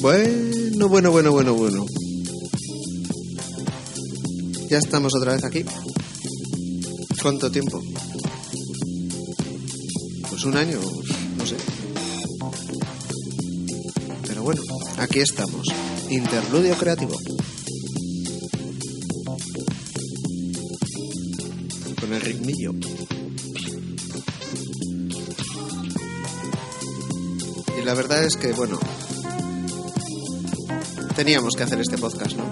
Bueno, bueno, bueno, bueno, bueno. Ya estamos otra vez aquí. ¿Cuánto tiempo? Pues un año, no sé. Pero bueno, aquí estamos. Interludio creativo. Con el ritmillo. Y la verdad es que, bueno, teníamos que hacer este podcast, ¿no?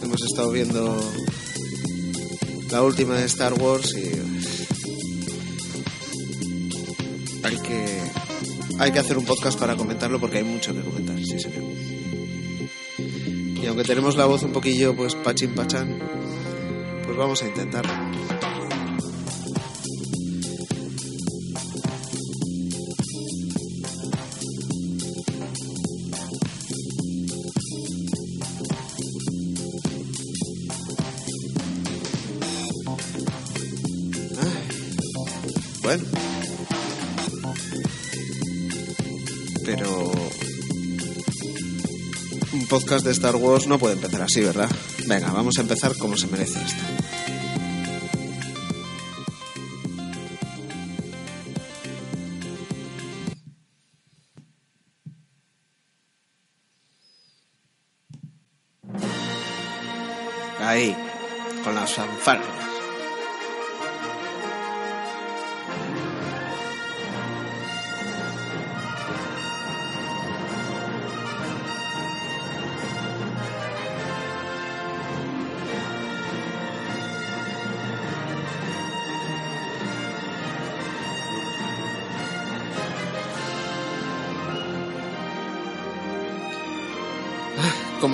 Hemos estado viendo la última de Star Wars y hay que hay que hacer un podcast para comentarlo porque hay mucho que comentar, sí señor. Y aunque tenemos la voz un poquillo pues pachín pachán, pues vamos a intentarlo. Podcast de Star Wars no puede empezar así, ¿verdad? Venga, vamos a empezar como se merece esto.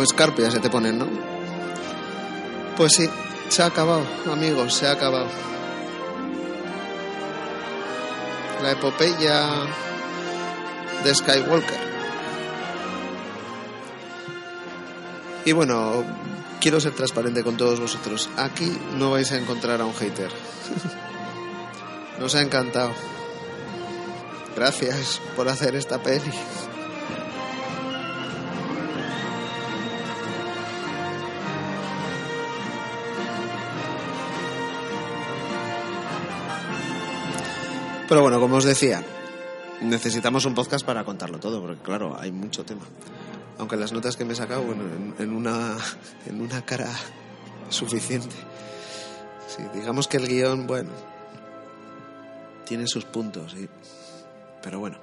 Como escarpia se te ponen, ¿no? Pues sí, se ha acabado, amigos, se ha acabado. La epopeya de Skywalker. Y bueno, quiero ser transparente con todos vosotros. Aquí no vais a encontrar a un hater. Nos ha encantado. Gracias por hacer esta peli. Pero bueno, como os decía, necesitamos un podcast para contarlo todo, porque claro, hay mucho tema. Aunque las notas que me he sacado, bueno, en, una, en una cara suficiente. Sí, digamos que el guion, bueno, tiene sus puntos, sí. Pero bueno.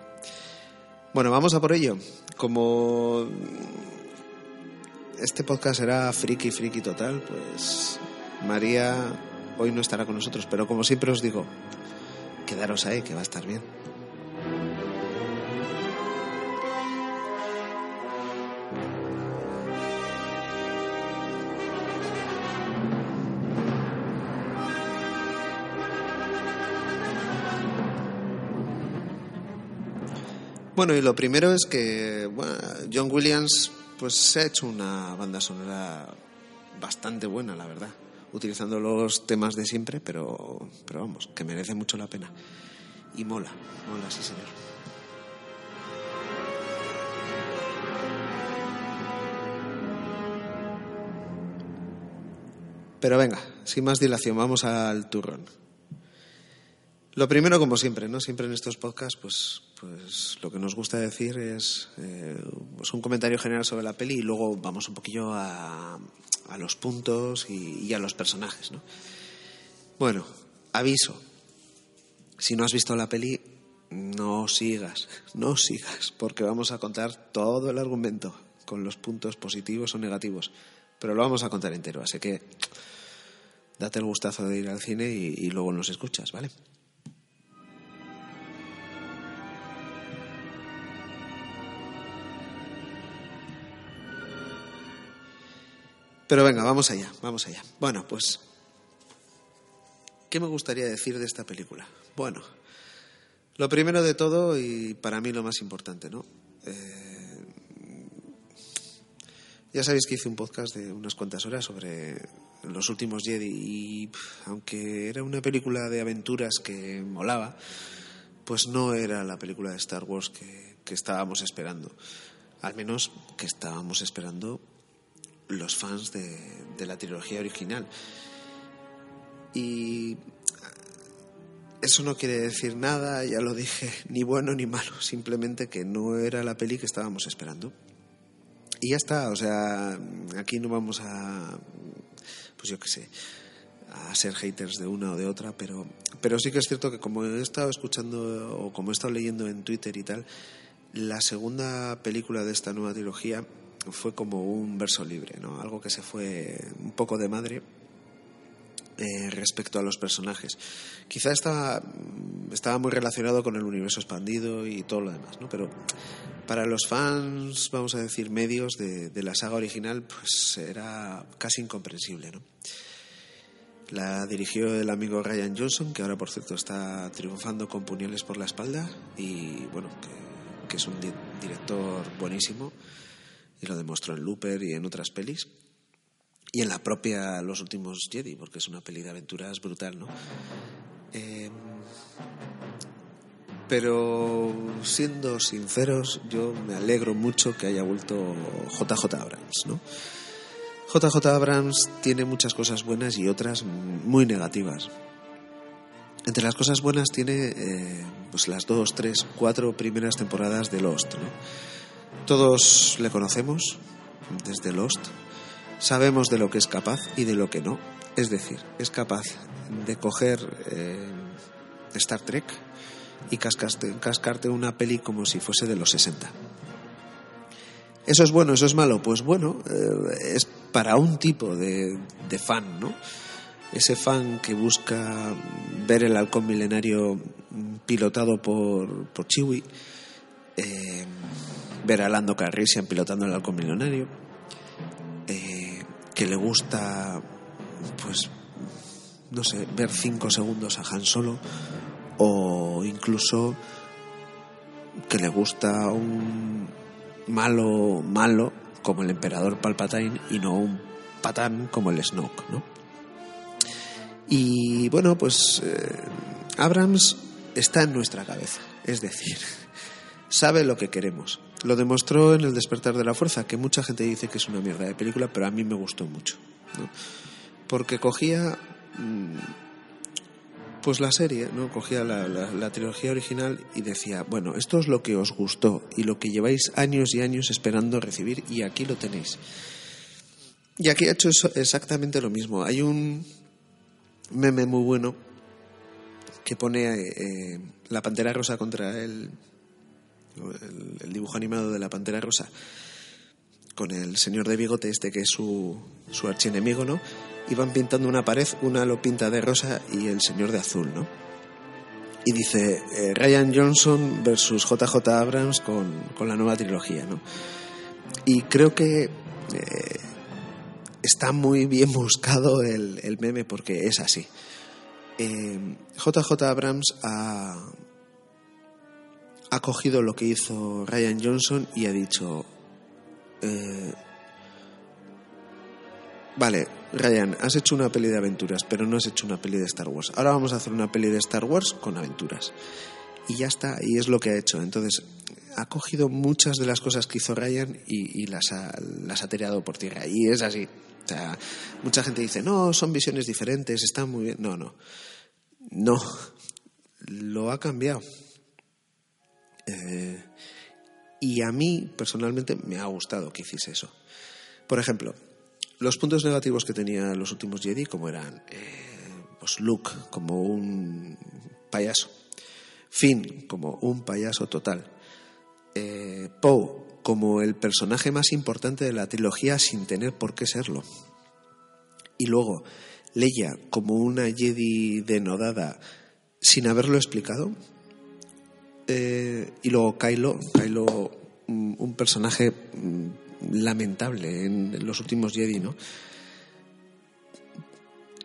Bueno, vamos a por ello. Como este podcast será friki, friki total, pues María hoy no estará con nosotros, pero como siempre os digo, quedaros ahí, que va a estar bien. Bueno, y lo primero es que John Williams pues se ha hecho una banda sonora bastante buena, la verdad utilizando los temas de siempre, pero, pero vamos, que merece mucho la pena. Y mola, mola, sí señor. Pero venga, sin más dilación, vamos al turrón. Lo primero, como siempre, ¿no? Siempre en estos podcasts, pues, pues lo que nos gusta decir es eh, pues un comentario general sobre la peli y luego vamos un poquillo a, a los puntos y, a los personajes. ¿no? Bueno, aviso. Si no has visto la peli, no sigas, no sigas, porque vamos a contar todo el argumento con los puntos positivos o negativos, pero lo vamos a contar entero, así que date el gustazo de ir al cine y luego nos escuchas, ¿vale? Pero venga, vamos allá, vamos allá. Bueno, pues, ¿qué me gustaría decir de esta película? Bueno, lo primero de todo y para mí lo más importante, ¿no? Eh, ya sabéis que hice un podcast de unas cuantas horas sobre los últimos Jedi y aunque era una película de aventuras que molaba, pues no era la película de Star Wars que, que estábamos esperando. Al menos que estábamos esperando los fans de, la trilogía original. Y eso no quiere decir nada, ya lo dije, ni bueno ni malo, simplemente que no era la peli que estábamos esperando. Y ya está, o sea, aquí no vamos a, pues yo qué sé, a ser haters de una o de otra, pero, pero sí que es cierto que como he estado escuchando o como he estado leyendo en Twitter y tal, la segunda película de esta nueva trilogía fue como un verso libre, ¿no? Algo que se fue un poco de madre eh, respecto a los personajes. Quizá estaba, estaba muy relacionado con el universo expandido y todo lo demás, ¿no? Pero para los fans, vamos a decir, medios de, la saga original, pues era casi incomprensible, ¿no? La dirigió el amigo Ryan Johnson, que ahora por cierto está triunfando con puñales por la espalda y bueno, que es un director buenísimo y lo demostró en Looper y en otras pelis. Y en la propia Los Últimos Jedi, porque es una peli de aventuras brutal, ¿no? Em, pero siendo sinceros, yo me alegro mucho que haya vuelto JJ Abrams, ¿no? JJ Abrams tiene muchas cosas buenas y otras muy negativas. Entre las cosas buenas tiene eh, pues las dos, tres, cuatro primeras temporadas de Lost, ¿no? Todos le conocemos desde Lost. Sabemos de lo que es capaz y de lo que no. Es decir, es capaz de coger eh, Star Trek y cascarte, una peli como si fuese de los 60. ¿Eso es bueno? ¿Eso es malo? Pues bueno, eh, es para un tipo de, fan, ¿no? Ese fan que busca ver el halcón milenario pilotado por, por Chiwi. Eh, ver a Lando Calrissian pilotando el halcón millonario, eh, que le gusta, pues, no sé, ver cinco segundos a Han Solo, o incluso que le gusta un malo malo como el emperador Palpatine y no un patán como el Snoke, ¿no? Y bueno, pues eh, Abrams está en nuestra cabeza, es decir, sabe lo que queremos. Lo demostró en El despertar de la fuerza, que mucha gente dice que es una mierda de película, pero a mí me gustó mucho. Porque cogía mm, pues la serie, ¿no? Cogía la, trilogía original y decía, bueno, esto es lo que os gustó y lo que lleváis años y años esperando recibir y aquí lo tenéis. Y aquí ha hecho exactamente lo mismo. Hay un meme muy bueno que pone eh, la pantera rosa contra el el, dibujo animado de la Pantera Rosa, con el señor de bigote este que es su, su archienemigo, ¿no? Y van pintando una pared, una lo pinta de rosa y el señor de azul, ¿no? Y dice eh, Ryan Johnson versus JJ Abrams con, con, la nueva trilogía, ¿no? Y creo que eh, está muy bien buscado el, el, meme porque es así. JJ eh, Abrams ha, ha cogido lo que hizo Ryan Johnson y ha dicho, eh, vale, Ryan, has hecho una peli de aventuras, pero no has hecho una peli de Star Wars. Ahora vamos a hacer una peli de Star Wars con aventuras. Y ya está, y es lo que ha hecho. Entonces, ha cogido muchas de las cosas que hizo Ryan y, las, ha, las ha tirado por tierra. Y es así. O sea, mucha gente dice, no, son visiones diferentes, están muy bien. No, no. No. Lo ha cambiado. Eh, y a mí, personalmente, me ha gustado que hiciese eso. Por ejemplo, los puntos negativos que tenía los últimos Jedi, como eran eh, pues Luke como un payaso, Finn como un payaso total, eh, Poe como el personaje más importante de la trilogía sin tener por qué serlo, y luego Leia como una Jedi denodada sin haberlo explicado, eh, y luego Kylo, Kylo un personaje mm, lamentable en los últimos Jedi, ¿no?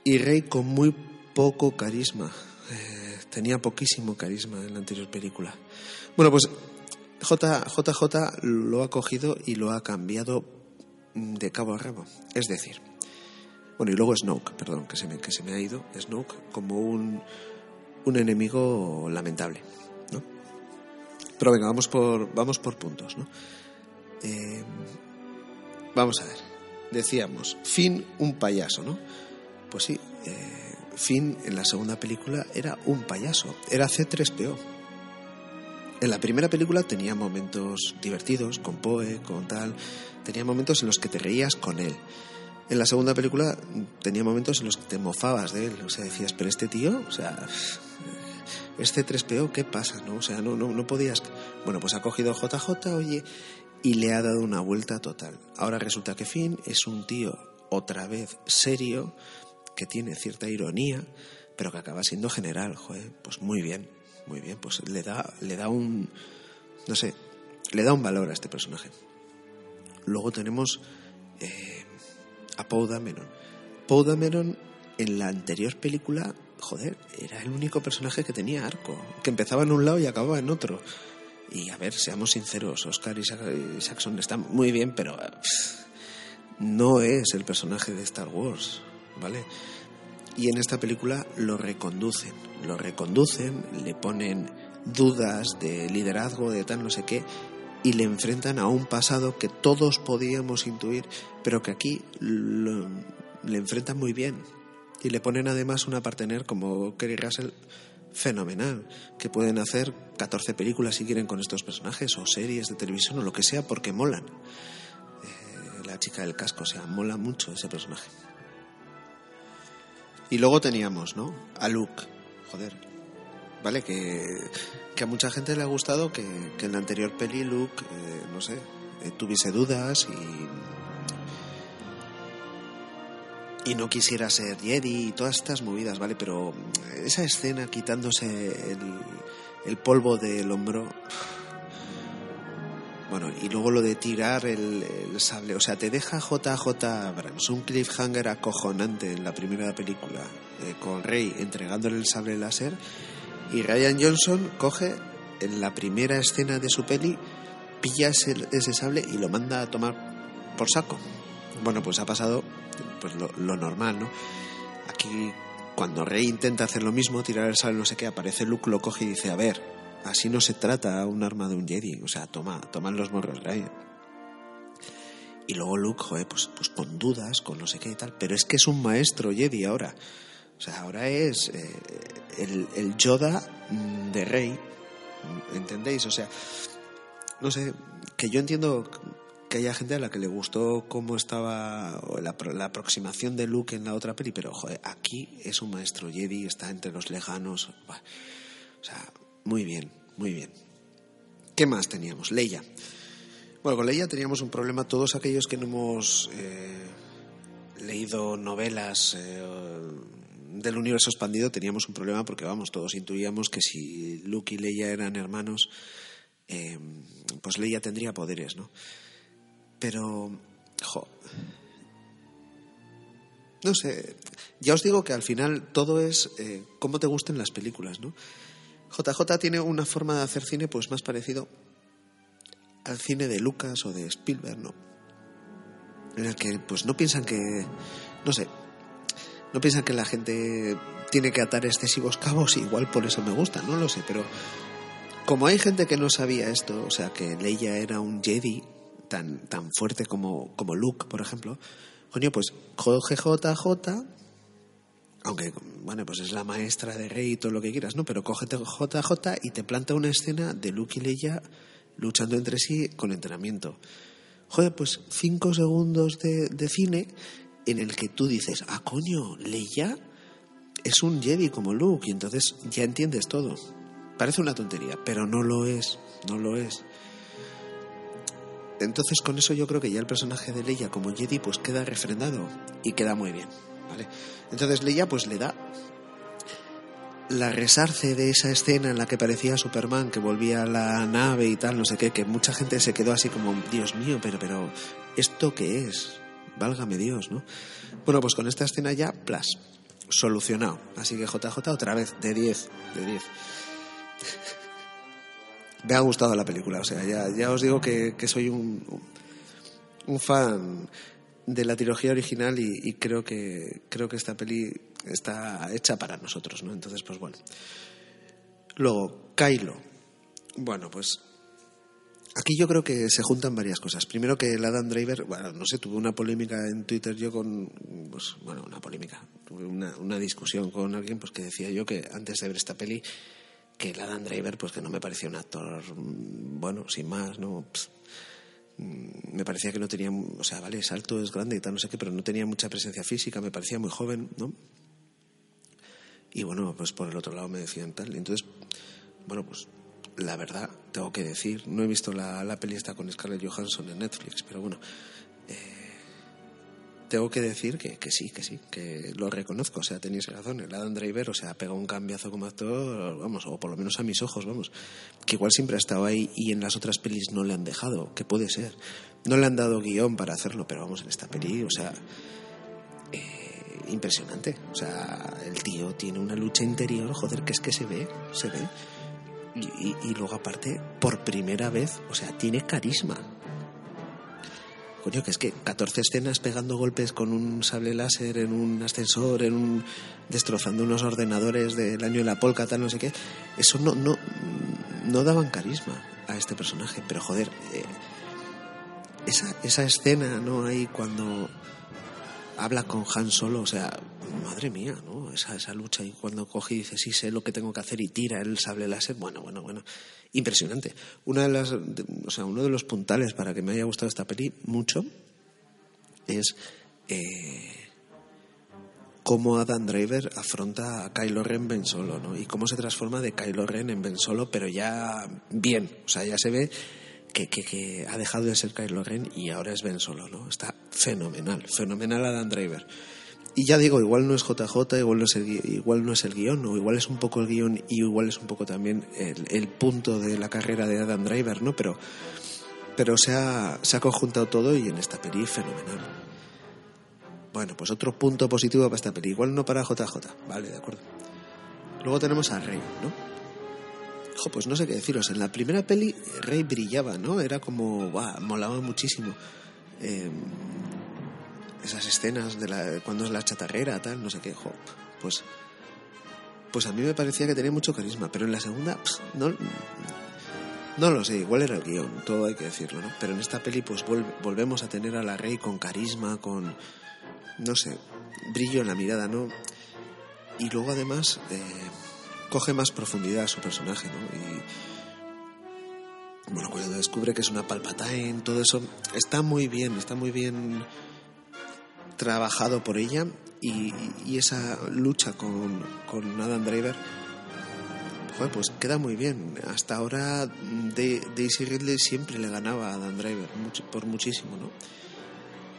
Y Rey con muy poco carisma. Eh, tenía poquísimo carisma en la anterior película. Bueno, pues JJ lo ha cogido y lo ha cambiado de cabo a rabo. Es decir, bueno, y luego Snoke, perdón, que se me, que se me ha ido, Snoke como un, un enemigo lamentable. Pero venga, vamos por, vamos por puntos. ¿no? Eh, vamos a ver, decíamos, Finn un payaso, ¿no? Pues sí, eh, Finn en la segunda película era un payaso, era C3PO. En la primera película tenía momentos divertidos, con Poe, con tal, tenía momentos en los que te reías con él. En la segunda película tenía momentos en los que te mofabas de él, o sea, decías, pero este tío, o sea, este 3PO, ¿qué pasa? ¿No? O sea, no, no, no podías. Bueno, pues ha cogido JJ, oye, y le ha dado una vuelta total. Ahora resulta que Finn es un tío otra vez serio, que tiene cierta ironía, pero que acaba siendo general, pues muy bien, muy bien, pues le da, le da un, no sé, le da un valor a este personaje. Luego tenemos eh, a Poe Dameron. Poe Dameron en la anterior película, joder, era el único personaje que tenía arco, que empezaba en un lado y acababa en otro. Y a ver, seamos sinceros, Oscar y Saxon están muy bien, pero no es el personaje de Star Wars, ¿vale? Y en esta película lo reconducen, lo reconducen, le ponen dudas de liderazgo, de tal no sé qué, y le enfrentan a un pasado que todos podíamos intuir, pero que aquí le enfrentan muy bien. Y le ponen además una partener como Kerry Russell fenomenal, que pueden hacer 14 películas si quieren con estos personajes, o series de televisión, o lo que sea, porque molan. Eh, la chica del casco, o sea, mola mucho ese personaje. Y luego teníamos, ¿no? A Luke, joder, ¿vale? Que, que a mucha gente le ha gustado que, que en la anterior peli Luke, eh, no sé, eh, tuviese dudas y y no quisiera ser Jedi y todas estas movidas, ¿vale? Pero esa escena quitándose el, polvo del hombro. Bueno, y luego lo de tirar el, el, sable. O sea, te deja JJ Abrams un cliffhanger acojonante en la primera película, eh, con Rey entregándole el sable láser. Y Ryan Johnson coge en la primera escena de su peli, pilla ese, ese sable y lo manda a tomar por saco. Bueno, pues ha pasado pues lo, normal, ¿no? Aquí, cuando Rey intenta hacer lo mismo, tirar el sable, no sé qué, aparece Luke, lo coge y dice, a ver, así no se trata un arma de un Jedi, o sea, toma, toman los morros, Rey. Y luego Luke, joder, pues, pues con dudas, con no sé qué y tal, pero es que es un maestro Jedi ahora. O sea, ahora es eh, el, el Yoda de Rey, ¿entendéis? O sea, no sé, que yo entiendo que haya gente a la que le gustó cómo estaba la, aproximación de Luke en la otra peli, pero joder, aquí es un maestro Jedi, está entre los lejanos. O sea, muy bien, muy bien. ¿Qué más teníamos? Leia. Bueno, con Leia teníamos un problema. Todos aquellos que no hemos eh, leído novelas eh, del universo expandido teníamos un problema porque, vamos, todos intuíamos que si Luke y Leia eran hermanos, eh, pues Leia tendría poderes, ¿no? Pero, jo, no sé, ya os digo que al final todo es eh, cómo te gusten las películas, ¿no? JJ tiene una forma de hacer cine pues más parecido al cine de Lucas o de Spielberg, ¿no? En el que pues no piensan que, no sé, no piensan que la gente tiene que atar excesivos cabos, igual por eso me gusta, no lo sé, pero como hay gente que no sabía esto, o sea, que Leia era un Jedi, tan, tan fuerte como, como Luke, por ejemplo, coño, pues JJ, aunque, bueno, pues es la maestra de Rey y todo lo que quieras, ¿no? Pero cógete JJ y te planta una escena de Luke y Leia luchando entre sí con entrenamiento. Joder, pues cinco segundos de, de cine en el que tú dices, ah, coño, Leia es un Jedi como Luke y entonces ya entiendes todo. Parece una tontería, pero no lo es, no lo es. Entonces con eso yo creo que ya el personaje de Leia como Jedi pues queda refrendado y queda muy bien, ¿vale? Entonces Leia pues le da la resarce de esa escena en la que parecía Superman que volvía a la nave y tal, no sé qué, que mucha gente se quedó así como, Dios mío, pero pero ¿esto qué es? Válgame Dios, ¿no? Bueno, pues con esta escena ya, plas, solucionado. Así que JJ otra vez, de 10, de 10. Me ha gustado la película, o sea, ya, os digo que, soy un, un fan de la trilogía original y, creo que creo que esta peli está hecha para nosotros, ¿no? Entonces, pues bueno. Luego, Kylo. Bueno, pues aquí yo creo que se juntan varias cosas. Primero que el Adam Driver, bueno, no sé, tuve una polémica en Twitter yo con, pues, bueno, una polémica, tuve una, una discusión con alguien pues que decía yo que antes de ver esta peli que el Adam Driver, pues que no me parecía un actor, mm, bueno, sin más, ¿no? Mm, me parecía que no tenía, o sea, vale, es alto, es grande y tal, no sé qué, pero no tenía mucha presencia física, me parecía muy joven, ¿no? Y bueno, pues por el otro lado me decían tal. Entonces, bueno, pues la verdad, tengo que decir, no he visto la, la peli esta con Scarlett Johansson en Netflix, pero bueno, tengo que decir que, que, sí, que sí, que lo reconozco. O sea, tenéis razón. El Adam Driver, o sea, pegado un cambiazo como actor, vamos, o por lo menos a mis ojos, vamos. Que igual siempre ha estado ahí y en las otras pelis no le han dejado, que puede ser. No le han dado guion para hacerlo, pero vamos, en esta peli, o sea, eh, impresionante. O sea, el tío tiene una lucha interior, joder, que es que se ve, se ve. Y luego aparte, por primera vez, o sea, tiene carisma coño, que es que 14 escenas pegando golpes con un sable láser en un ascensor, en un destrozando unos ordenadores del año de la polka, tal, no sé qué, eso no, no, no daban carisma a este personaje, pero joder, eh, esa, esa escena, ¿no? Ahí cuando habla con Han Solo, o sea, madre mía, ¿no? Esa, esa lucha y cuando coge y dice, sí, sé lo que tengo que hacer y tira el sable láser, bueno, bueno, bueno impresionante. Una de las, o sea, uno de los puntales para que me haya gustado esta peli mucho es eh, cómo Adam Driver afronta a Kylo Ren Ben Solo, ¿no? Y cómo se transforma de Kylo Ren en Ben Solo, pero ya bien, o sea, ya se ve que, que, ha dejado de ser Kylo Ren y ahora es Ben Solo, ¿no? Está fenomenal, fenomenal Adam Driver. Y ya digo, igual no es JJ, igual no es el, igual no es el guion, o igual es un poco el guion y igual es un poco también el, punto de la carrera de Adam Driver, ¿no? Pero, pero se, ha, se ha conjuntado todo y en esta peli fenomenal. Bueno, pues otro punto positivo para esta peli, igual no para JJ, vale, de acuerdo. Luego tenemos a Rey, ¿no? Jo, pues no sé qué deciros, en la primera peli Rey brillaba, ¿no? Era como, ¡buah! molaba muchísimo. Eh, esas escenas de la, cuando es la chatarrera, tal, no sé qué, pues, pues a mí me parecía que tenía mucho carisma, pero en la segunda, no, no lo sé, igual era el guion, todo hay que decirlo, ¿no? Pero en esta peli, pues volvemos a tener a la Rey con carisma, con, no sé, brillo en la mirada, ¿no? Y luego además eh, coge más profundidad a su personaje, ¿no? Y bueno, cuando descubre que es una Palpatine, todo eso está muy bien, está muy bien trabajado por ella y, esa lucha con, con Adam Driver pues queda muy bien. Hasta ahora Daisy Ridley siempre le ganaba a Adam Driver por muchísimo, ¿no?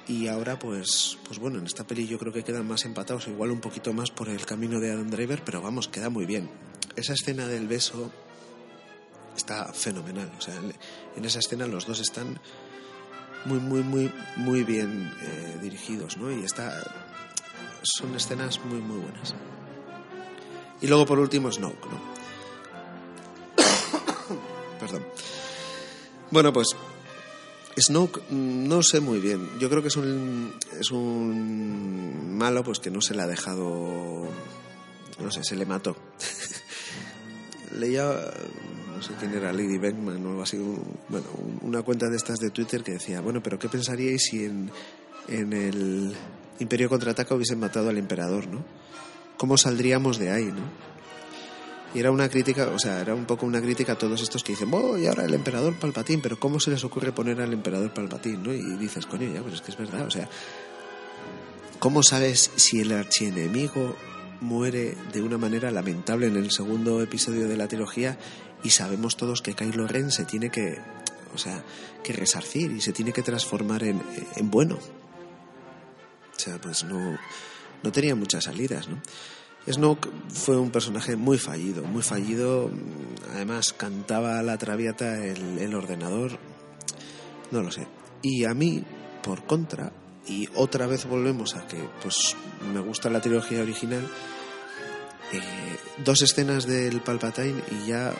Y ahora pues pues bueno, en esta peli yo creo que quedan más empatados, igual un poquito más por el camino de Adam Driver, pero vamos, queda muy bien. Esa escena del beso está fenomenal, o sea, en esa escena los dos están muy, muy, muy, muy bien eh, dirigidos, ¿no? Y está, son escenas muy, muy buenas. Y luego, por último, Snoke, ¿no? Perdón. Bueno, pues Snoke mm, no sé muy bien. Yo creo que es un, es un malo pues que no se le ha dejado... No sé, se le mató. Leía no sé quién era, Lady Beckman o así, bueno, una cuenta de estas de Twitter que decía, bueno, pero ¿qué pensaríais si en, en el Imperio Contraataca hubiesen matado al emperador, ¿no? ¿Cómo saldríamos de ahí, no? Y era una crítica, o sea, era un poco una crítica a todos estos que dicen, oh, y ahora el emperador Palpatín, pero ¿cómo se les ocurre poner al emperador Palpatín, no? Y dices, coño, ya, pero es que es verdad, o sea, ¿Cómo sabes si el archienemigo muere de una manera lamentable en el segundo episodio de la trilogía y sabemos todos que Kylo Ren se tiene que, o sea, que resarcir y se tiene que transformar en, en bueno? O sea, pues no, no tenía muchas salidas, ¿no? Snoke fue un personaje muy fallido, muy fallido. Además, cantaba la traviata el, el ordenador. No lo sé. Y a mí, por contra, y otra vez volvemos a que pues me gusta la trilogía original, eh, dos escenas del Palpatine y ya,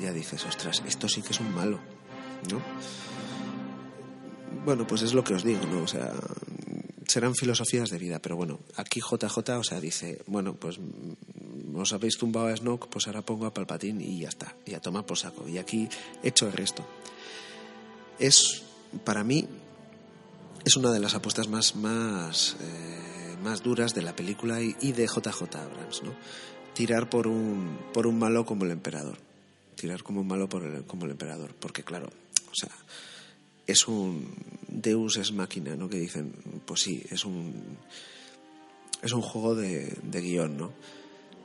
ya dices, ostras, esto sí que es un malo, ¿no? Bueno, pues es lo que os digo, ¿no? O sea, serán filosofías de vida, pero bueno, aquí JJ, o sea, dice, bueno, pues mm, os habéis tumbado a Snoke, pues ahora pongo a Palpatine y ya está, y a tomar por saco. Y aquí hecho el resto. Es, para mí, es una de las apuestas más, más, eh, más duras de la película y, y, de JJ Abrams, ¿no? Tirar por un, por un malo como el emperador. Tirar como un malo por el, como el emperador. Porque, claro, o sea, es un Deus es máquina, ¿no? Que dicen, pues sí, es un es un juego de, de guion, ¿no?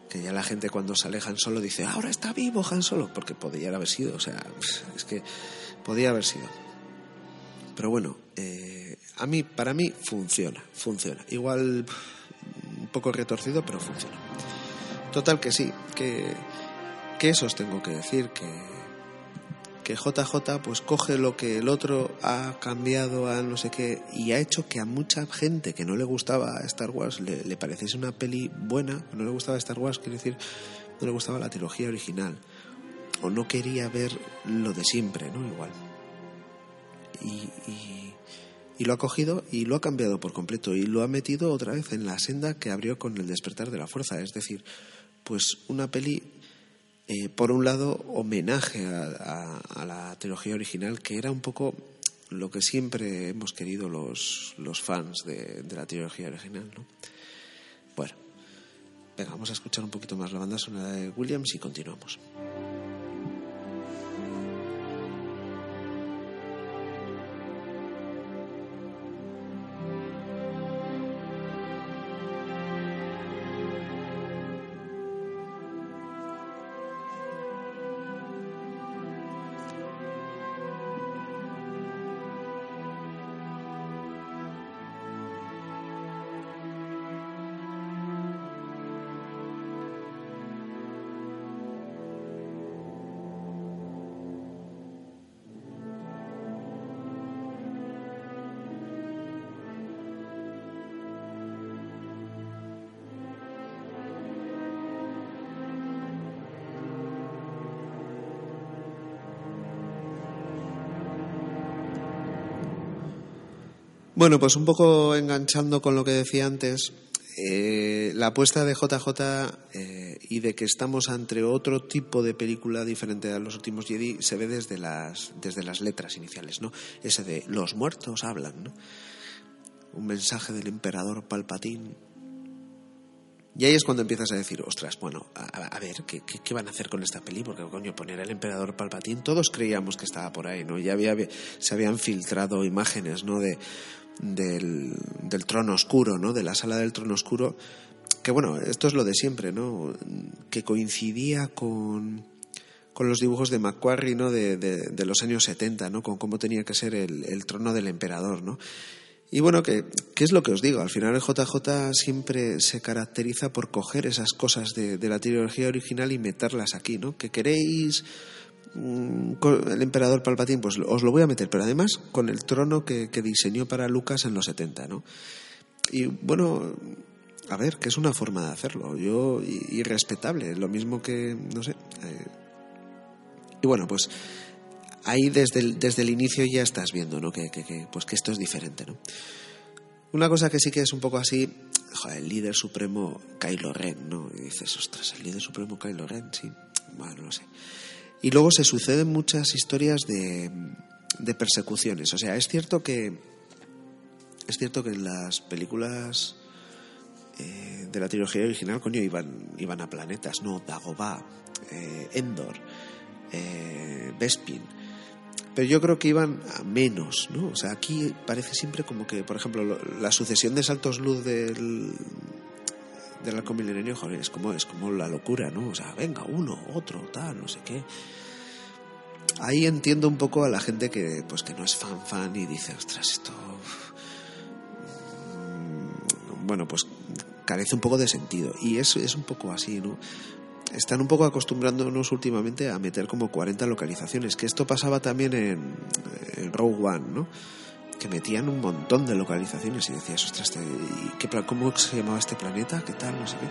Que ya la gente cuando sale Han Solo dice, ahora está vivo Han Solo, porque podría haber sido, o sea, es que podía haber sido. Pero bueno, eh, a mí, para mí funciona, funciona. Igual un poco retorcido, pero funciona. Total que sí, que, que eso os tengo que decir, que que JJ pues coge lo que el otro ha cambiado a no sé qué y ha hecho que a mucha gente que no le gustaba Star Wars le, le pareciese una peli buena, no le gustaba Star Wars, quiere decir, no le gustaba la trilogía original o no quería ver lo de siempre, ¿no? Igual. Y, y, y lo ha cogido y lo ha cambiado por completo y lo ha metido otra vez en la senda que abrió con el despertar de la fuerza, es decir, pues una peli eh, por un lado, homenaje a, la trilogía original, que era un poco lo que siempre hemos querido los, los fans de, de, la trilogía original. ¿no? Bueno, venga, vamos a escuchar un poquito más la banda sonora de Williams y continuamos. Bueno, pues un poco enganchando con lo que decía antes, eh, la apuesta de JJ eh, y de que estamos ante otro tipo de película diferente a los últimos Jedi se ve desde las, desde las letras iniciales, ¿no? Ese de los muertos hablan, ¿no? Un mensaje del emperador Palpatín. Y ahí es cuando empiezas a decir, ostras, bueno, a, ver, ¿qué, ¿qué, qué, van a hacer con esta peli? Porque, coño, poner al emperador Palpatín, todos creíamos que estaba por ahí, ¿no? Ya había, se habían filtrado imágenes, ¿no? De del, del trono oscuro, ¿no? De la sala del trono oscuro, que bueno, esto es lo de siempre, ¿no? Que coincidía con, con los dibujos de Macquarie, ¿no? De, de, los años 70, ¿no? Con cómo tenía que ser el, el trono del emperador, ¿no? Y bueno, ¿qué, ¿qué, es lo que os digo? Al final el JJ siempre se caracteriza por coger esas cosas de, de la trilogía original y meterlas aquí, ¿no? Que queréis el emperador Palpatine, pues os lo voy a meter, pero además con el trono que, diseñó para Lucas en los 70, ¿no? Y bueno, a ver, que es una forma de hacerlo, yo, y, y respetable, lo mismo que, no sé. Eh, y bueno, pues ahí desde el, desde el inicio ya estás viendo, ¿no? Que, pues que esto es diferente, ¿no? Una cosa que sí que es un poco así, el líder supremo Kylo Ren, ¿no? Y dices, ostras, el líder supremo Kylo Ren, sí, bueno, no sé. Y luego se suceden muchas historias de, de persecuciones. O sea, es cierto que es cierto que en las películas eh, de la trilogía original, coño, iban, iban a planetas, ¿no? Dagobah, eh, Endor, eh, Bespin. Pero yo creo que iban a menos, ¿no? O sea, aquí parece siempre como que, por ejemplo, la sucesión de saltos luz del, del arco milenario, joder, es como, es como la locura, ¿no? O sea, venga, uno, otro, tal, no sé qué. Ahí entiendo un poco a la gente que, pues, que no es fan fan y dice, ostras, esto... Mm, bueno, pues carece un poco de sentido. Y es, es un poco así, ¿no? Están un poco acostumbrándonos últimamente a meter como 40 localizaciones, que esto pasaba también en, en One, ¿no? Que metían un montón de localizaciones y decías, ostras, ¿qué, ¿cómo se llamaba este planeta? ¿Qué tal? No sé qué.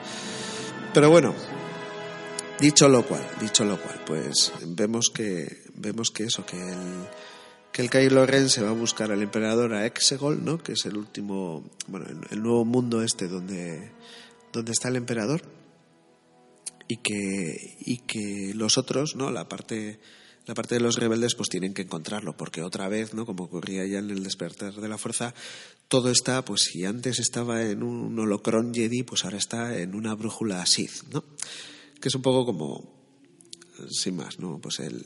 Pero bueno, dicho lo cual, dicho lo cual, pues vemos que, vemos que eso, que el, que el Kylo Ren se va a buscar al emperador a Exegol, ¿no? Que es el último, bueno, el nuevo mundo este donde, donde está el emperador. Y que, y que los otros, ¿no? La parte la parte de los rebeldes pues tienen que encontrarlo, porque otra vez, ¿no? Como ocurría ya en el despertar de la fuerza, todo está, pues si antes estaba en un holocron Jedi, pues ahora está en una brújula Sith, ¿no? Que es un poco como, sin más, ¿no? Pues el,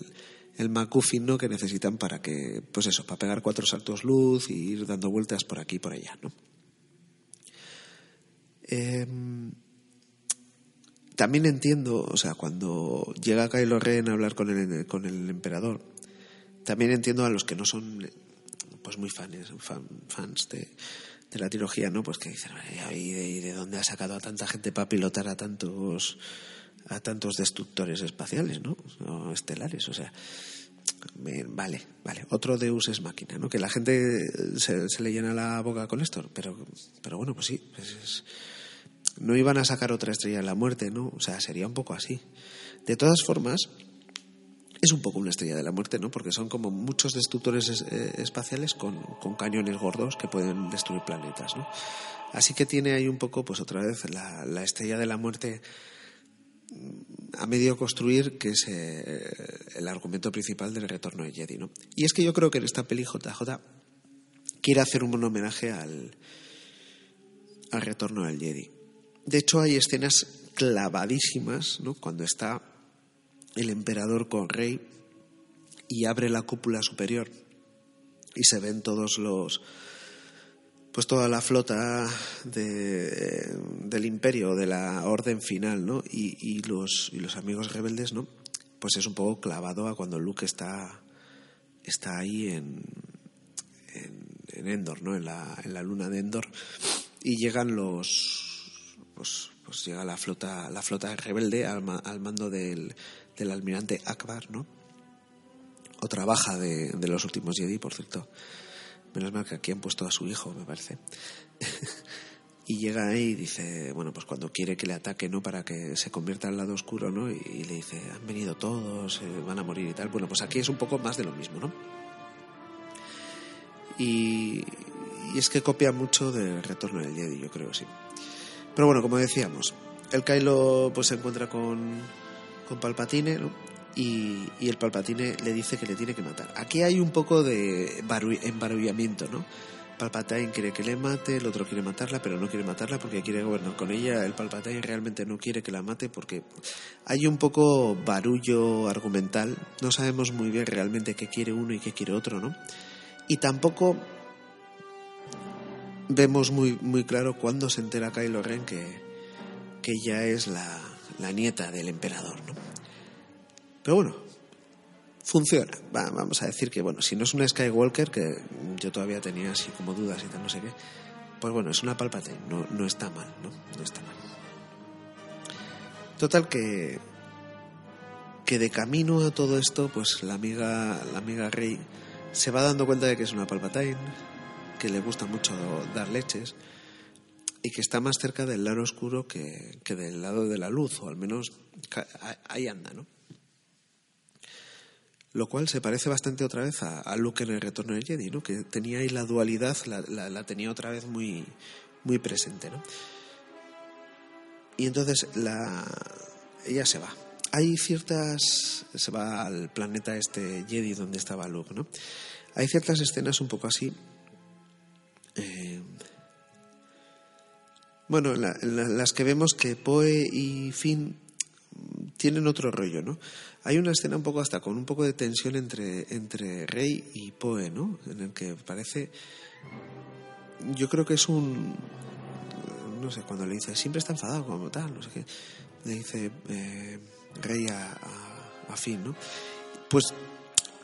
el ¿no? Que necesitan para que, pues eso, para pegar cuatro saltos luz y ir dando vueltas por aquí y por allá, ¿no? Eh, también entiendo, o sea, cuando llega Kylo Ren a hablar con el, con el emperador, también entiendo a los que no son pues muy fans, fans de, la trilogía, ¿no? Pues que dicen, ¿y de, de, dónde ha sacado a tanta gente para pilotar a tantos a tantos destructores espaciales, ¿no? O estelares, o sea, vale, vale. Otro Deus es máquina, ¿no? Que la gente se, le llena la boca con esto, pero, pero bueno, pues sí, pues es, no iban a sacar otra estrella de la muerte, ¿no? O sea, sería un poco así. De todas formas, es un poco una estrella de la muerte, ¿no? Porque son como muchos destructores eh, espaciales con, cañones gordos que pueden destruir planetas, ¿no? Así que tiene ahí un poco, pues otra vez, la, estrella de la muerte a medio construir, que es eh, el argumento principal del retorno de Jedi, ¿no? Y es que yo creo que en esta peli JJ quiere hacer un homenaje al, al retorno del Jedi. De hecho, hay escenas clavadísimas, ¿no? Cuando está el emperador con rey y abre la cúpula superior y se ven todos los pues toda la flota del imperio de la orden final no y, los y los amigos rebeldes no pues es un poco clavado a cuando Luke está está ahí en, en, Endor no en la, en la luna de Endor. Y llegan los pues, pues, llega la flota, la flota rebelde al, mando del, almirante Akbar, ¿no? Otra baja de, los últimos Jedi, por cierto. Menos mal que aquí han puesto a su hijo, me parece. y llega ahí y dice, bueno, pues cuando quiere que le ataque, ¿no? Para que se convierta al lado oscuro, ¿no? Y, le dice, han venido todos, eh, van a morir y tal. Bueno, pues aquí es un poco más de lo mismo, ¿no? Y, y es que copia mucho del retorno del Jedi, yo creo, sí. Pero bueno, como decíamos, el Kylo pues se encuentra con, con Palpatine y, el Palpatine le dice que le tiene que matar. Aquí hay un poco de embarullamiento, ¿no? Palpatine quiere que le mate, el otro quiere matarla, pero no quiere matarla porque quiere gobernar con ella. El Palpatine realmente no quiere que la mate porque hay un poco barullo argumental. No sabemos muy bien realmente qué quiere uno y qué quiere otro, ¿no? Y tampoco vemos muy, muy claro cuando se entera Kylo Ren que, que ella es la, la nieta del emperador, ¿no? Pero bueno, funciona. vamos a decir que, bueno, si no es una Skywalker, que yo todavía tenía así como dudas y tal, no sé qué, pues bueno, es una Palpatine, no, no está mal, ¿no? No está mal. Total que que de camino a todo esto, pues la amiga la amiga Rey se va dando cuenta de que es una Palpatine, que le gusta mucho dar leches y que está más cerca del lado oscuro que, del lado de la luz, o al menos ahí anda, ¿no? Lo cual se parece bastante otra vez a, Luke en el Retorno del Jedi, ¿no? Que tenía ahí la dualidad, la, tenía otra vez muy, muy presente, ¿no? Y entonces la, ella se va. Hay ciertas... se va al planeta este Jedi donde estaba Luke, ¿no? Hay ciertas escenas un poco así bueno, las que vemos que Poe y Finn tienen otro rollo, ¿no? Hay una escena un poco hasta con un poco de tensión entre, entre Rey y Poe, ¿no? En el que parece... Yo creo que es un... No sé, cuando le dice, siempre está enfadado, como tal, no sé qué. Le dice eh, Rey a, a, a Finn, ¿no? Pues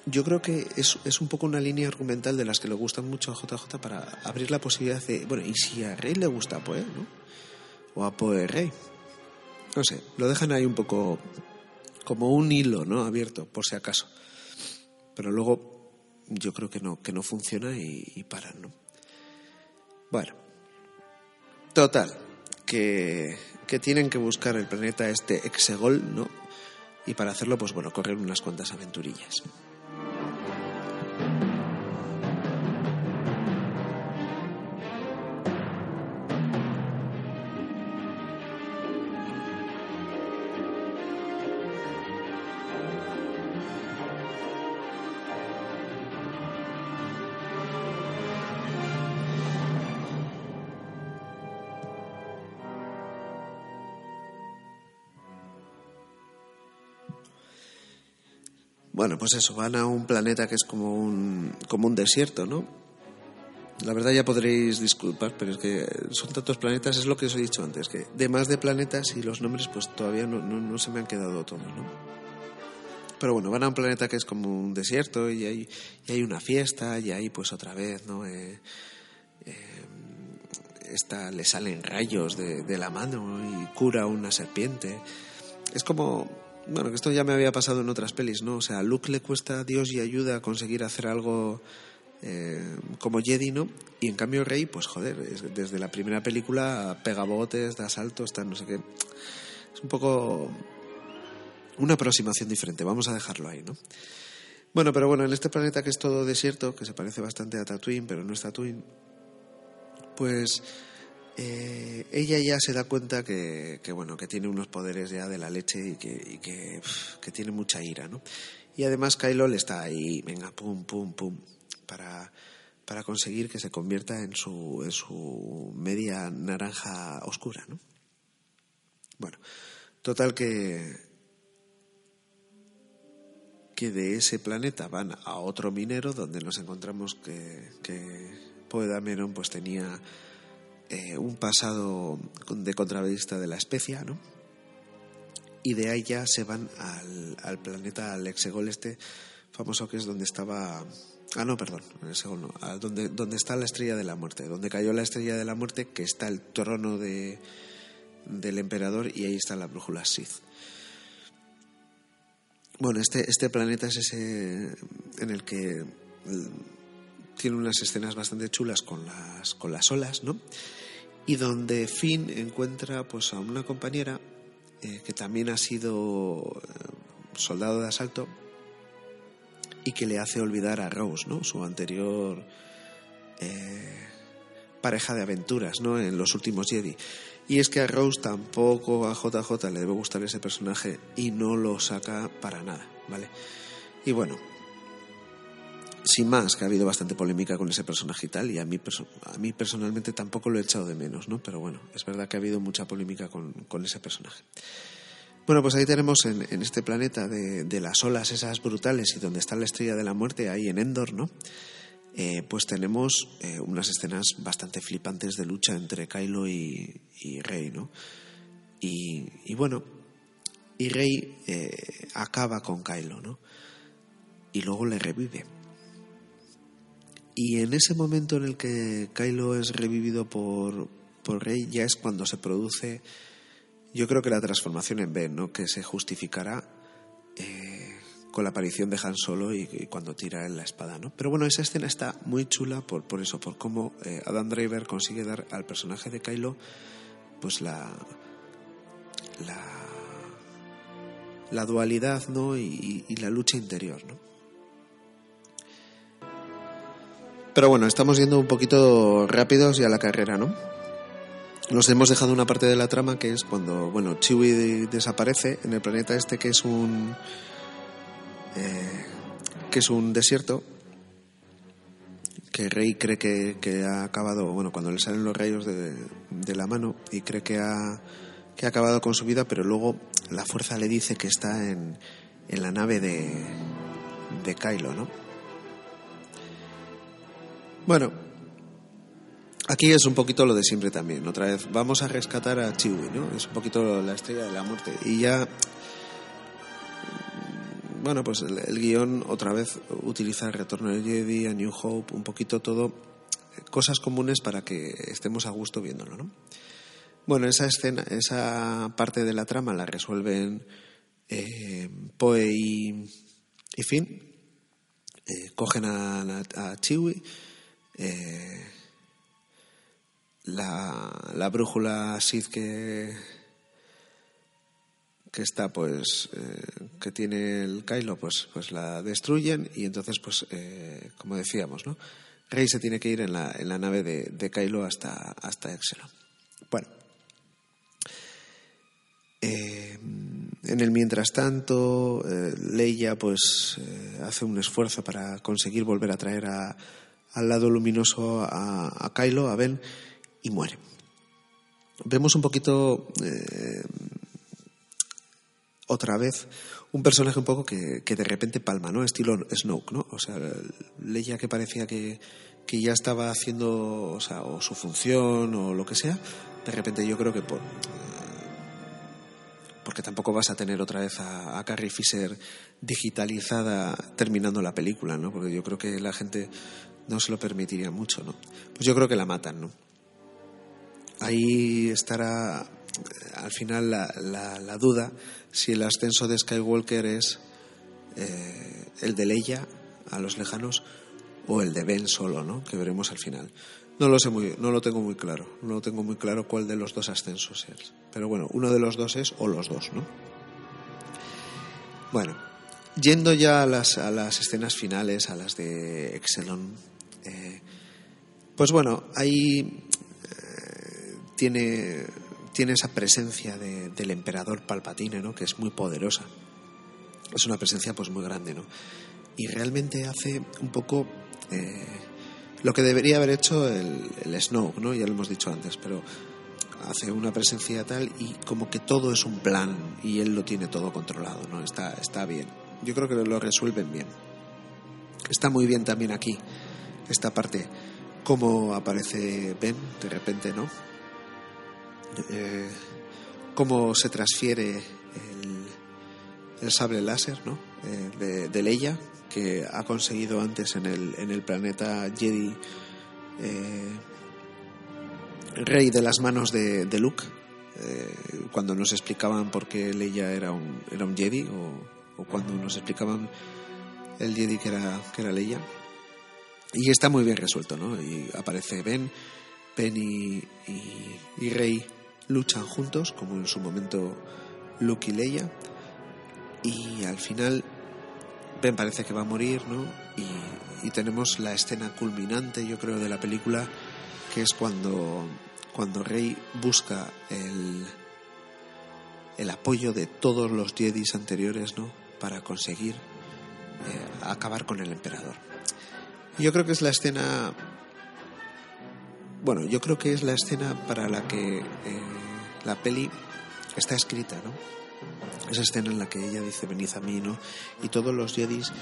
yo creo que es, es, un poco una línea argumental de las que le gustan mucho a JJ para abrir la posibilidad de, bueno, ¿y si a Rey le gusta Poe, no? O a Poe Rey. No sé, lo dejan ahí un poco como un hilo, ¿no? Abierto, por si acaso. Pero luego yo creo que no, que no funciona y, y paran, ¿no? Bueno, total, que, que tienen que buscar el planeta este Exegol, ¿no? Y para hacerlo, pues bueno, corren unas cuantas aventurillas. Bueno, pues eso, van a un planeta que es como un, como un desierto, ¿no? La verdad ya podréis disculpar, pero es que son tantos planetas, es lo que os he dicho antes, que de más de planetas y los nombres pues todavía no, no, se me han quedado todos, ¿no? Pero bueno, van a un planeta que es como un desierto y hay, y hay una fiesta y ahí pues otra vez, ¿no? Eh, eh, esta, le salen rayos de, de la mano y cura una serpiente. Es como bueno, que esto ya me había pasado en otras pelis, ¿no? O sea, a Luke le cuesta a Dios y ayuda a conseguir hacer algo eh, como Jedi, ¿no? Y en cambio Rey, pues joder, es, desde la primera película pega botes, da saltos, tal, no sé qué. Es un poco una aproximación diferente, vamos a dejarlo ahí, ¿no? Bueno, pero bueno, en este planeta que es todo desierto, que se parece bastante a Tatooine, pero no es Tatooine, pues eh, ella ya se da cuenta que, bueno que tiene unos poderes ya de la leche y que, que, tiene mucha ira no y además Kylo le está ahí venga pum pum pum para para conseguir que se convierta en su en su media naranja oscura no bueno total que que de ese planeta van a otro minero donde nos encontramos que, que Poe Dameron pues tenía eh, un pasado de contrabandista de la especia, ¿no? Y de ahí ya se van al, planeta, al Exegol este famoso que es donde estaba... Ah, no, perdón, el Exegol no, donde está la estrella de la muerte, donde cayó la estrella de la muerte, que está el trono de, del emperador y ahí está la brújula Sith. Bueno, este, este planeta es ese en el que tiene unas escenas bastante chulas con las, con las olas, ¿no? Y donde Finn encuentra pues a una compañera eh, que también ha sido eh, soldado de asalto y que le hace olvidar a Rose, ¿no? Su anterior eh, pareja de aventuras, ¿no? En los últimos Jedi. Y es que a Rose tampoco a JJ le debe gustar ese personaje y no lo saca para nada, ¿vale? Y bueno, sin más, que ha habido bastante polémica con ese personaje y tal, y a mí, a mí personalmente tampoco lo he echado de menos, ¿no? Pero bueno, es verdad que ha habido mucha polémica con, con ese personaje. Bueno, pues ahí tenemos en, este planeta de, las olas esas brutales y donde está la estrella de la muerte, ahí en Endor, ¿no? Eh, pues tenemos eh, unas escenas bastante flipantes de lucha entre Kylo y, Rey, ¿no? Y, y, bueno, y Rey eh, acaba con Kylo, ¿no? Y luego le revive. Y en ese momento en el que Kylo es revivido por, por Rey, ya es cuando se produce, yo creo que la transformación en Ben, ¿no? que se justificará eh, con la aparición de Han Solo y, cuando tira en la espada. ¿no? Pero bueno, esa escena está muy chula por, por eso, por cómo eh, Adam Driver consigue dar al personaje de Kylo pues la, la, la dualidad ¿no? y, y la lucha interior. ¿no? Pero bueno, estamos yendo un poquito rápidos y a la carrera, ¿no? Nos hemos dejado una parte de la trama que es cuando, bueno, Chewie desaparece en el planeta este que es un eh, que es un desierto que Rey cree que, que, ha acabado, bueno, cuando le salen los rayos de, de la mano y cree que ha, que ha acabado con su vida, pero luego la fuerza le dice que está en, en la nave de, de Kylo, ¿no? Bueno, aquí es un poquito lo de siempre también. Otra vez, vamos a rescatar a Chewie, ¿no? Es un poquito la estrella de la muerte. Y ya bueno, pues el, el, guion otra vez utiliza el retorno de Jedi, a New Hope, un poquito todo, cosas comunes para que estemos a gusto viéndolo, ¿no? Bueno, esa escena, esa parte de la trama la resuelven eh, Poe y, y Finn. Eh, cogen a, a Chewie. Eh, la, la brújula Sith que, que está pues eh, que tiene el Kylo pues pues la destruyen y entonces pues eh, como decíamos no Rey se tiene que ir en la, en la nave de, de Kylo hasta hasta Exelon. Bueno en el mientras tanto Leia pues hace un esfuerzo para conseguir volver a traer a, al lado luminoso a, a Kylo a Ben y muere vemos un poquito otra vez un personaje un poco que, que, de repente palma, ¿no? Estilo Snoke, ¿no? O sea, Leia que parecía que, que ya estaba haciendo, o sea, o su función o lo que sea, de repente yo creo que por... Porque tampoco vas a tener otra vez a, a Carrie Fisher digitalizada terminando la película, ¿no? Porque yo creo que la gente no se lo permitiría mucho, ¿no? Pues yo creo que la matan, ¿no? Ahí estará al final la, duda si el ascenso de Skywalker es eh, el de Leia a los lejanos o el de Ben solo, ¿no? Que veremos al final. No lo sé muy, no lo tengo muy claro, no tengo muy claro cuál de los dos ascensos es. Pero bueno, uno de los dos es o los dos, ¿no? Bueno, yendo ya a las, a las escenas finales, a las de Exelon, eh, pues bueno, ahí eh, tiene tiene esa presencia de, del emperador Palpatine, ¿no? que es muy poderosa. Es una presencia pues muy grande, ¿no? Y realmente hace un poco eh, lo que debería haber hecho el, el Snoke, ¿no? Ya lo hemos dicho antes, pero hace una presencia tal y como que todo es un plan y él lo tiene todo controlado, ¿no? Está, está bien. Yo creo que lo resuelven bien. Está muy bien también aquí esta parte, cómo aparece Ben de repente, ¿no? eh, cómo se transfiere el, sable láser ¿no? eh, de, Leia, que ha conseguido antes en el, en el planeta Jedi eh, rey de las manos de, Luke, cuando nos explicaban por qué Leia era un, era un Jedi, o, o, cuando nos explicaban el Jedi que era, que era Leia. Y está muy bien resuelto, ¿no? Y aparece Ben, Ben y, Rey luchan juntos, como en su momento Luke y Leia, y al final Ben parece que va a morir, ¿no? Y, tenemos la escena culminante, yo creo, de la película, que es cuando, cuando Rey busca el, el apoyo de todos los Jedis anteriores, ¿no? Para conseguir eh, acabar con el emperador. Yo creo que es la escena bueno, yo creo que es la escena para la que eh, la peli está escrita, ¿no? Esa escena en la que ella dice, venid a mí, ¿no? Y todos los Jedis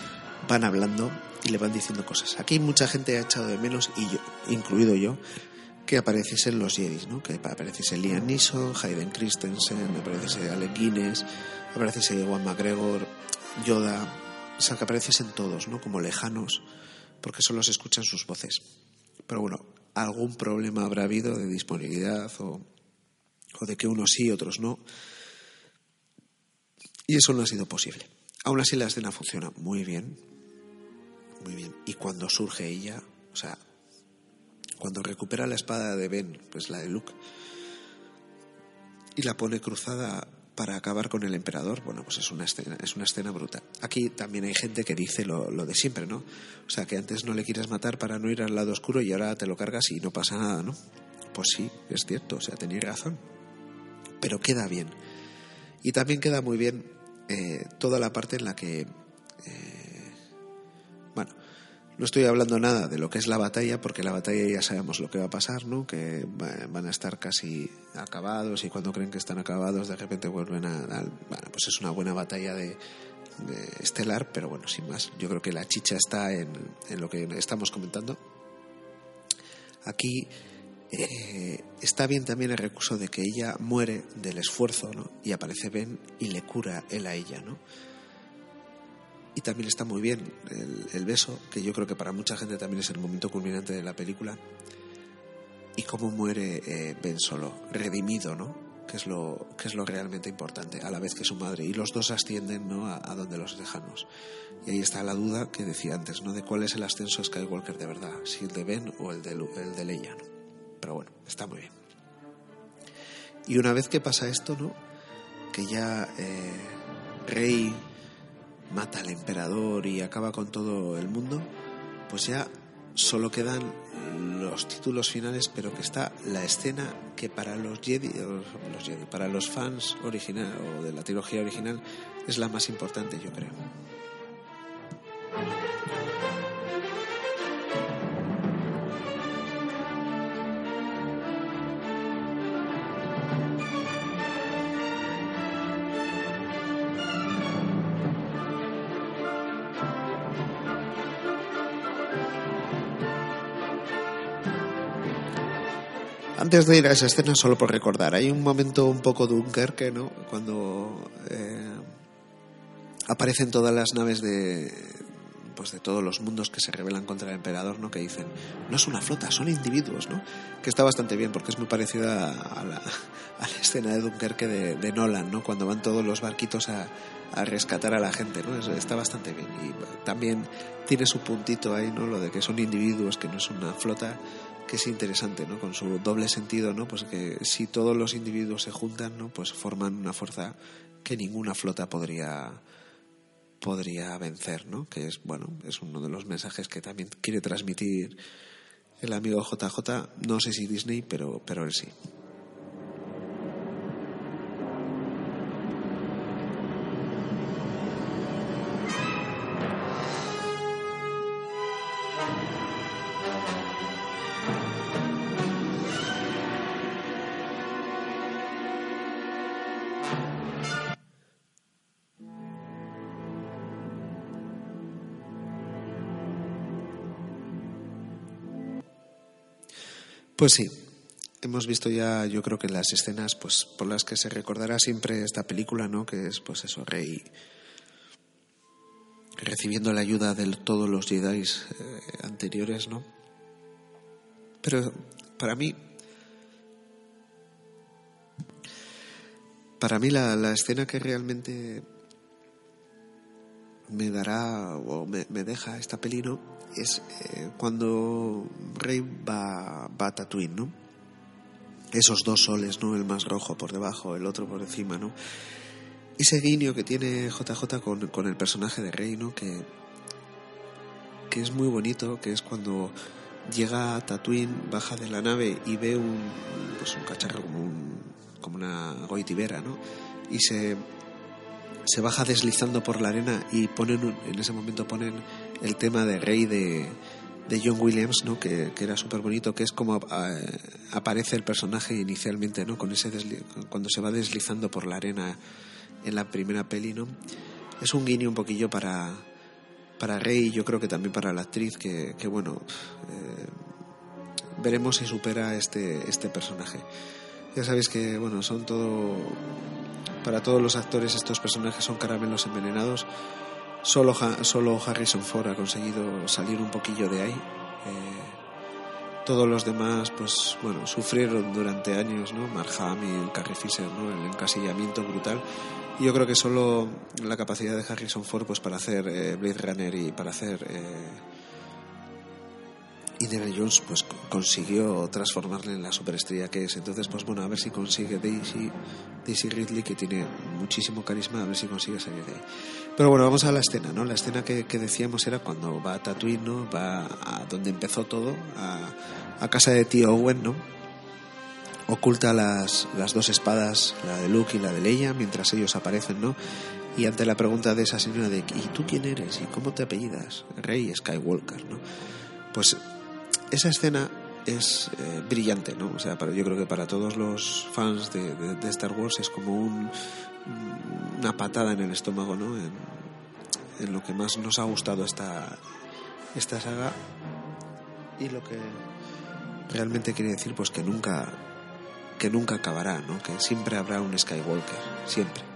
van hablando y le van diciendo cosas. Aquí mucha gente ha echado de menos, y yo, incluido yo, que apareciesen los Jedis, ¿no? Que apareciese Liam Neeson, Hayden Christensen, apareciese Alec Guinness, apareciese Juan McGregor, Yoda, o sea, que apareciesen todos, ¿no? Como lejanos, porque solo se escuchan sus voces. Pero bueno, algún problema habrá habido de disponibilidad o, de que unos sí, otros no. Y eso no ha sido posible. Aún así la escena funciona muy bien, muy bien. Y cuando surge ella, o sea, cuando recupera la espada de Ben, pues la de Luke, y la pone cruzada para acabar con el emperador, bueno, pues es una escena, es una escena brutal. Aquí también hay gente que dice lo, lo, de siempre, ¿no? O sea, que antes no le quieres matar para no ir al lado oscuro y ahora te lo cargas y no pasa nada, ¿no? Pues sí, es cierto, o sea, tenéis razón. Pero queda bien. Y también queda muy bien eh, toda la parte en la que, eh, bueno, No estoy hablando nada de lo que es la batalla, porque la batalla ya sabemos lo que va a pasar, ¿no? Que van a estar casi acabados y cuando creen que están acabados de repente vuelven a... bueno, pues es una buena batalla de, estelar, pero bueno, sin más. Yo creo que la chicha está en, en lo que estamos comentando. Aquí eh, está bien también el recurso de que ella muere del esfuerzo, ¿no? Y aparece Ben y le cura él a ella, ¿no? Y también está muy bien el, beso, que yo creo que para mucha gente también es el momento culminante de la película. Y cómo muere eh, Ben solo, redimido, ¿no? Que es, lo, que es lo realmente importante, a la vez que su madre. Y los dos ascienden ¿no? a, donde los dejamos. Y ahí está la duda que decía antes, ¿no? De cuál es el ascenso Skywalker de verdad, si el de Ben o el de, el de Leia, ¿no? Pero bueno, está muy bien. Y una vez que pasa esto, ¿no? Que ya eh, Rey mata al emperador y acaba con todo el mundo, pues ya solo quedan los títulos finales, pero que está la escena que para los Jedi, para los fans original o de la trilogía original es la más importante, yo creo. Antes de ir a esa escena, solo por recordar, hay un momento un poco Dunkerque, ¿no? Cuando eh, aparecen todas las naves de, pues de todos los mundos que se rebelan contra el emperador, ¿no? Que dicen, no es una flota, son individuos, ¿no? Que está bastante bien porque es muy parecida a la, escena de Dunkerque de, de, Nolan, ¿no? Cuando van todos los barquitos a, a rescatar a la gente, ¿no? está bastante bien y también tiene su puntito ahí, ¿no? Lo de que son individuos, que no es una flota que es interesante, ¿no? Con su doble sentido, ¿no? Pues que si todos los individuos se juntan, ¿no? Pues forman una fuerza que ninguna flota podría podría vencer, ¿no? Que es, bueno, es uno de los mensajes que también quiere transmitir el amigo JJ, no sé si Disney, pero, pero él sí. Pues sí, hemos visto ya, yo creo que las escenas, pues por las que se recordará siempre esta película, ¿no? Que es, pues eso, Rey recibiendo la ayuda de todos los Jedi eh, anteriores, ¿no? Pero para mí, para mí la, la escena que realmente me dará o me, deja esta peli, Es eh, cuando Rey va, va, a Tatooine, ¿no? Esos dos soles, ¿no? El más rojo por debajo, el otro por encima, ¿no? Ese guiño que tiene JJ con, con el personaje de Rey, ¿no? Que, que es muy bonito, que es cuando llega a Tatooine, baja de la nave y ve un, pues un cacharro como, un, como una goitibera, ¿no? Y se se baja deslizando por la arena y ponen en ese momento ponen el tema de Rey de, de John Williams, ¿no? que, era súper bonito, que es como eh, aparece el personaje inicialmente, ¿no? Con ese cuando se va deslizando por la arena en la primera peli, ¿no? Es un guiño un poquillo para, para Rey yo creo que también para la actriz, que, que bueno, eh, veremos si supera este, este personaje. Ya sabéis que, bueno, son todo para todos los actores estos personajes son caramelos envenenados. Solo, solo Harrison Ford ha conseguido salir un poquillo de ahí. Eh, todos los demás, pues bueno, sufrieron durante años, ¿no? Mark Hamill, Carrie Fisher, ¿no? El encasillamiento brutal. Y yo creo que solo la capacidad de Harrison Ford, pues para hacer eh, Blade Runner y para hacer eh, Indiana Jones pues consiguió transformarle en la superestrella que es. Entonces, pues bueno, a ver si consigue Daisy, Daisy Ridley, que tiene muchísimo carisma, a ver si consigue salir de ahí. Pero bueno, vamos a la escena, ¿no? La escena que, decíamos era cuando va a Tatooine, ¿no? Va a donde empezó todo, a, a casa de tío Owen, ¿no? Oculta las, las dos espadas, la de Luke y la de Leia, mientras ellos aparecen, ¿no? Y ante la pregunta de esa señora de ¿y tú quién eres? ¿y cómo te apellidas? Rey Skywalker, ¿no? Pues esa escena es eh, brillante, ¿no? O sea, para, yo creo que para todos los fans de, Star Wars es como un, una patada en el estómago, ¿no? En, en, lo que más nos ha gustado esta, esta saga y lo que realmente quiere decir pues que nunca que nunca acabará, ¿no? Que siempre habrá un Skywalker, siempre.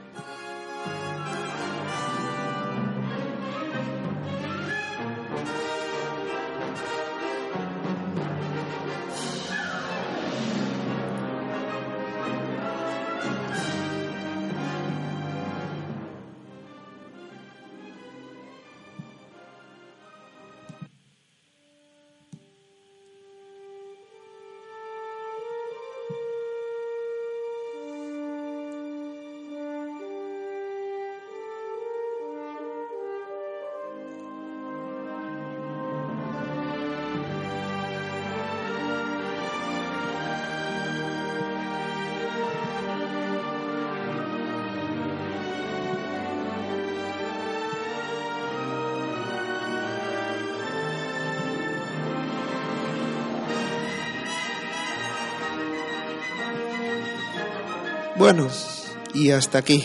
Y hasta aquí.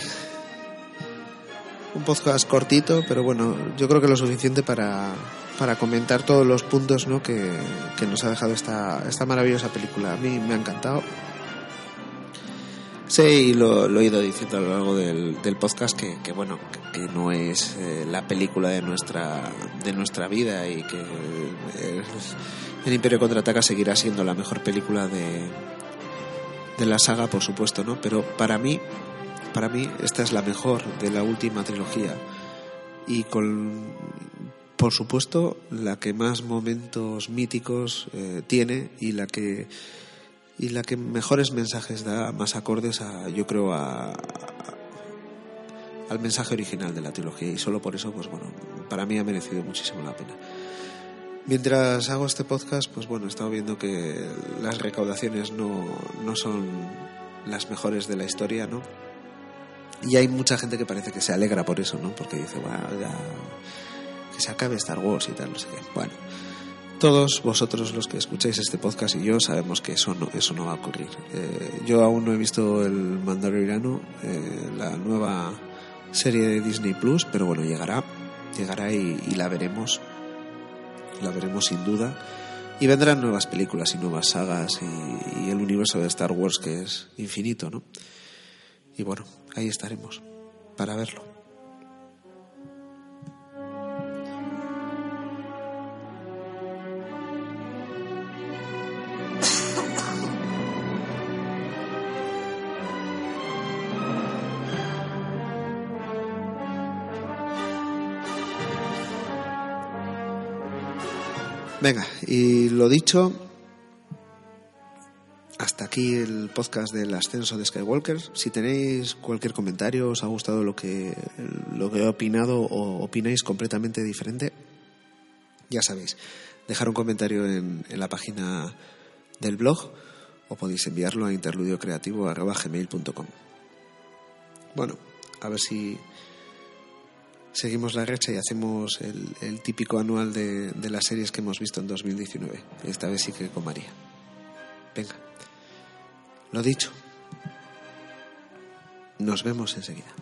Un podcast cortito, pero bueno, yo creo que lo suficiente para, para comentar todos los puntos ¿no? que, que nos ha dejado esta, esta maravillosa película. A mí me ha encantado. Sí, lo, he ido diciendo a lo largo del, del podcast que, que bueno, que, no es eh, la película de nuestra, de nuestra vida y que el, el Imperio Contraataca seguirá siendo la mejor película de, de la saga, por supuesto, ¿no? Pero para mí, para mí esta es la mejor de la última trilogía y con, por supuesto, la que más momentos míticos eh, tiene y la que y la que mejores mensajes da, más acordes a, yo creo, a, a, al mensaje original de la trilogía y solo por eso, pues bueno, para mí ha merecido muchísimo la pena. Mientras hago este podcast, pues bueno, he estado viendo que las recaudaciones no, no son las mejores de la historia, ¿no? Y hay mucha gente que parece que se alegra por eso, ¿no? Porque dice, bueno, ya, que se acabe Star Wars y tal, no sé qué. Bueno, todos vosotros los que escucháis este podcast y yo sabemos que eso no, eso no va a ocurrir. Eh, yo aún no he visto el Mandaloriano, eh, la nueva serie de Disney Plus, pero bueno, llegará, llegará y, y la veremos la veremos sin duda. Y vendrán nuevas películas y nuevas sagas y, el universo de Star Wars que es infinito, ¿no? Y bueno, ahí estaremos para verlo. Venga, y lo dicho, hasta aquí el podcast del ascenso de Skywalker. Si tenéis cualquier comentario, os ha gustado lo que, lo que he opinado o opináis completamente diferente, ya sabéis, dejar un comentario en, en la página del blog o podéis enviarlo a interludiocreativo.gmail.com. Bueno, a ver si seguimos la recha y hacemos el, típico anual de, de, las series que hemos visto en 2019. Esta vez sí que con María. Venga, lo dicho. Nos vemos enseguida.